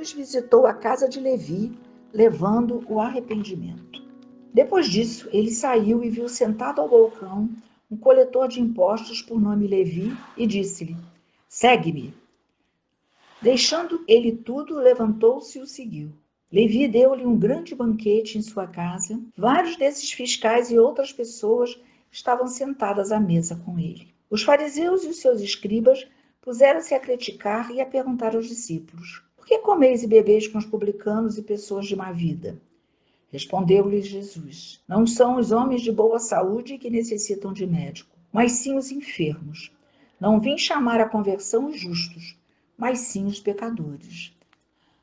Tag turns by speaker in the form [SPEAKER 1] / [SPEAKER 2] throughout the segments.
[SPEAKER 1] Jesus visitou a casa de Levi, levando o arrependimento. Depois disso, ele saiu e viu sentado ao balcão um coletor de impostos por nome Levi e disse-lhe: Segue-me. Deixando ele tudo, levantou-se e o seguiu. Levi deu-lhe um grande banquete em sua casa. Vários desses fiscais e outras pessoas estavam sentadas à mesa com ele. Os fariseus e os seus escribas puseram-se a criticar e a perguntar aos discípulos: que comeis e bebeis com os publicanos e pessoas de má vida? Respondeu-lhes Jesus: Não são os homens de boa saúde que necessitam de médico, mas sim os enfermos. Não vim chamar a conversão os justos, mas sim os pecadores.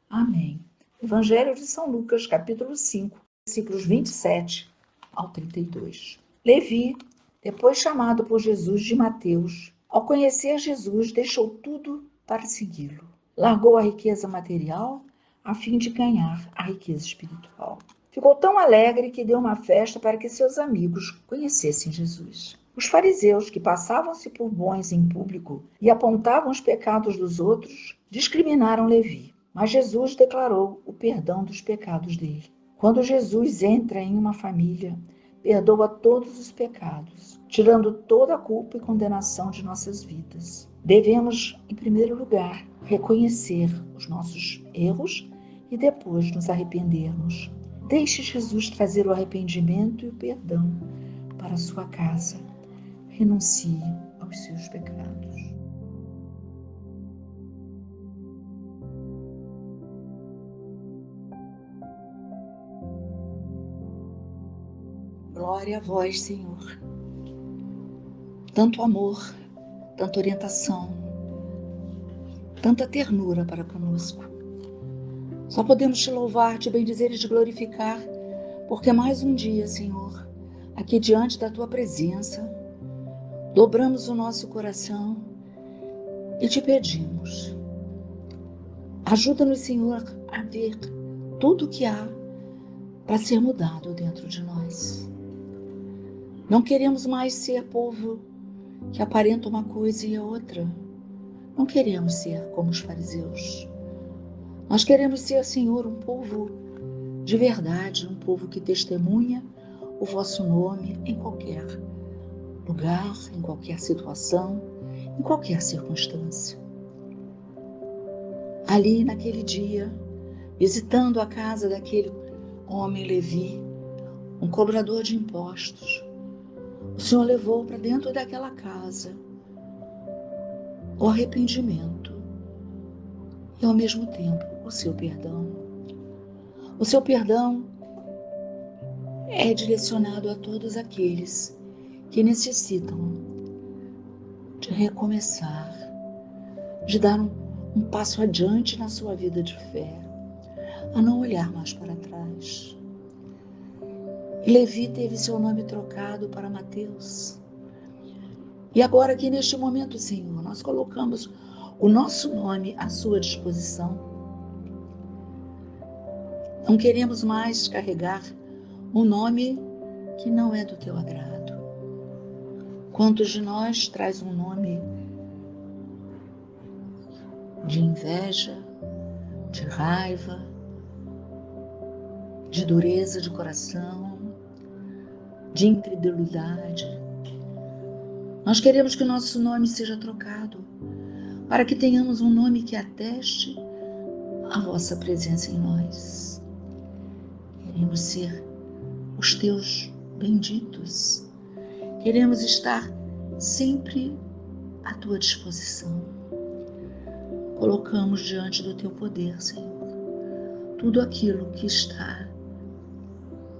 [SPEAKER 1] Amém. Evangelho de São Lucas, capítulo 5, versículos 27 ao 32. Levi, depois chamado por Jesus de Mateus, ao conhecer Jesus, deixou tudo para segui-lo. Largou a riqueza material a fim de ganhar a riqueza espiritual. Ficou tão alegre que deu uma festa para que seus amigos conhecessem Jesus. Os fariseus, que passavam-se por bons em público e apontavam os pecados dos outros, discriminaram Levi. Mas Jesus declarou o perdão dos pecados dele. Quando Jesus entra em uma família, perdoa todos os pecados, tirando toda a culpa e condenação de nossas vidas. Devemos, em primeiro lugar, reconhecer os nossos erros e depois nos arrependermos. Deixe Jesus trazer o arrependimento e o perdão para a sua casa. Renuncie aos seus pecados. Glória a vós, Senhor. Tanto amor, tanta orientação, tanta ternura para conosco. Só podemos te louvar, te bendizer e te glorificar, porque mais um dia, Senhor, aqui diante da tua presença, dobramos o nosso coração e te pedimos. Ajuda-nos, Senhor, a ver tudo o que há para ser mudado dentro de nós. Não queremos mais ser povo que aparenta uma coisa e a outra. Não queremos ser como os fariseus. Nós queremos ser, Senhor, um povo de verdade, um povo que testemunha o vosso nome em qualquer lugar, em qualquer situação, em qualquer circunstância. Ali, naquele dia, visitando a casa daquele homem Levi, um cobrador de impostos, o Senhor levou para dentro daquela casa o arrependimento e, ao mesmo tempo, o seu perdão. O seu perdão é direcionado a todos aqueles que necessitam de recomeçar, de dar um, um passo adiante na sua vida de fé, a não olhar mais para trás Levi teve seu nome trocado para Mateus. E agora, aqui neste momento, Senhor, nós colocamos o nosso nome à sua disposição. Não queremos mais carregar um nome que não é do teu agrado. Quantos de nós traz um nome de inveja, de raiva, de dureza de coração, de incredulidade. Nós queremos que o nosso nome seja trocado, para que tenhamos um nome que ateste a vossa presença em nós. Queremos ser os teus benditos. Queremos estar sempre à tua disposição. Colocamos diante do teu poder, Senhor, tudo aquilo que está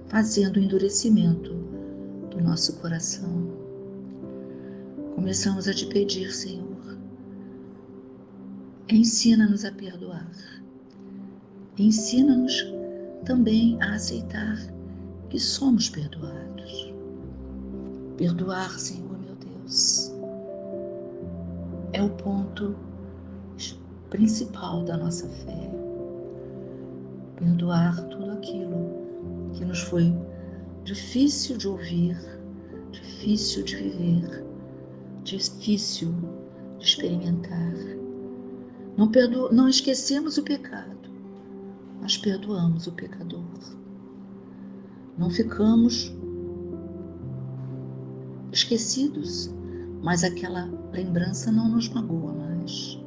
[SPEAKER 1] fazendo endurecimento do nosso coração. Começamos a te pedir, Senhor, ensina-nos a perdoar. Ensina-nos também a aceitar que somos perdoados. Perdoar, Senhor meu Deus, é o ponto principal da nossa fé. Perdoar tudo aquilo que nos foi difícil de ouvir, difícil de viver, difícil de experimentar. Não, perdo... não esquecemos o pecado, nós perdoamos o pecador. Não ficamos esquecidos, mas aquela lembrança não nos magoa mais.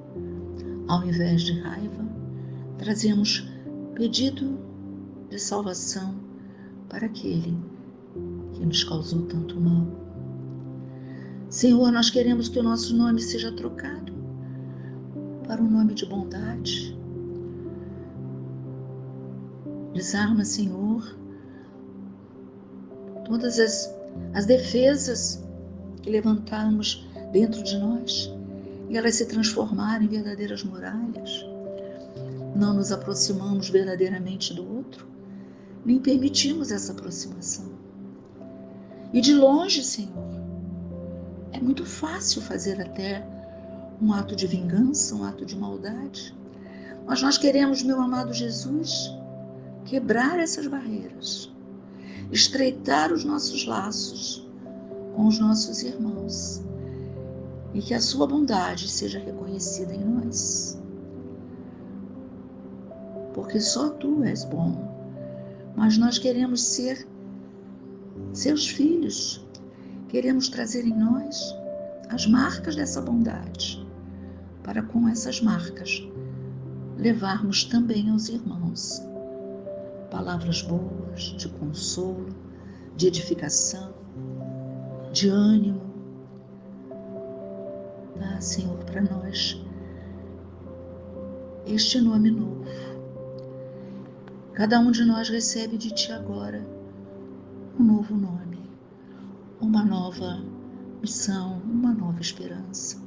[SPEAKER 1] Ao invés de raiva, trazemos pedido de salvação para aquele que nos causou tanto mal. Senhor, nós queremos que o nosso nome seja trocado para um nome de bondade. Desarma, Senhor, todas as, as defesas que levantamos dentro de nós e elas se transformarem em verdadeiras muralhas. Não nos aproximamos verdadeiramente do outro, nem permitimos essa aproximação. E de longe, Senhor, é muito fácil fazer até um ato de vingança, um ato de maldade. Mas nós queremos, meu amado Jesus, quebrar essas barreiras, estreitar os nossos laços com os nossos irmãos e que a sua bondade seja reconhecida em nós. Porque só tu és bom, mas nós queremos ser seus filhos, queremos trazer em nós as marcas dessa bondade, para com essas marcas levarmos também aos irmãos palavras boas, de consolo, de edificação, de ânimo. Dá, Senhor, para nós este nome novo. Cada um de nós recebe de Ti agora uma nova missão, uma nova esperança.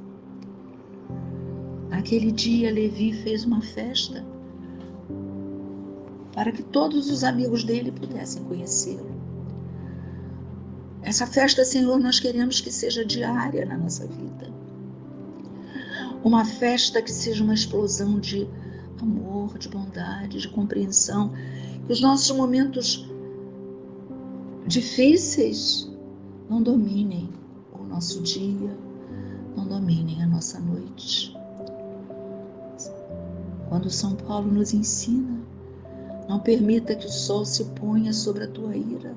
[SPEAKER 1] Naquele dia, Levi fez uma festa para que todos os amigos dele pudessem conhecê-lo. Essa festa, Senhor, nós queremos que seja diária na nossa vida. Uma festa que seja uma explosão de amor, de bondade, de compreensão, que os nossos momentos difíceis não dominem o nosso dia, não dominem a nossa noite. Quando São Paulo nos ensina não permita que o sol se ponha sobre a tua ira.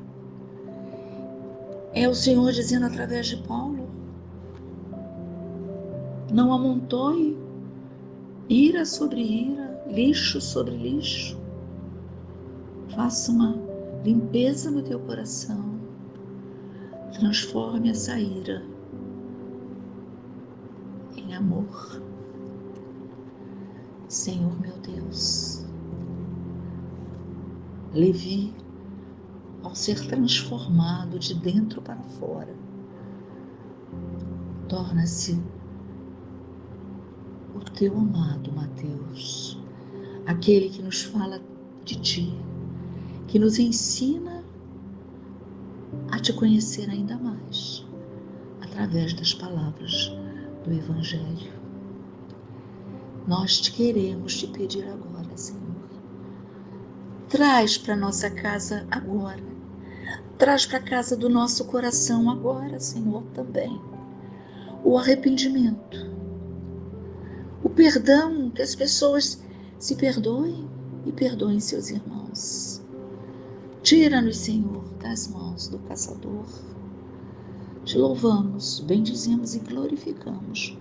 [SPEAKER 1] É o Senhor dizendo através de Paulo: Não amontoe ira sobre ira, lixo sobre lixo. Faça uma limpeza no teu coração. Transforme essa ira em amor. Senhor meu Deus, Levi, ao ser transformado de dentro para fora, torna-se o teu amado Mateus, aquele que nos fala de ti, que nos ensina a te conhecer ainda mais através das palavras do Evangelho. Nós te queremos te pedir agora, Senhor Traz para nossa casa agora. Traz para a casa do nosso coração agora, Senhor, também. O arrependimento. O perdão, que as pessoas se perdoem e perdoem seus irmãos. Tira-nos, Senhor, das mãos do caçador. Te louvamos, bendizemos e glorificamos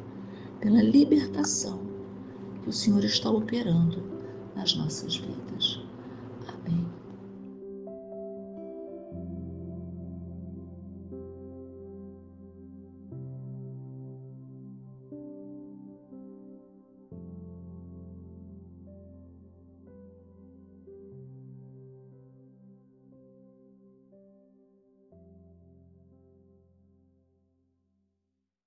[SPEAKER 1] pela libertação que o Senhor está operando nas nossas vidas.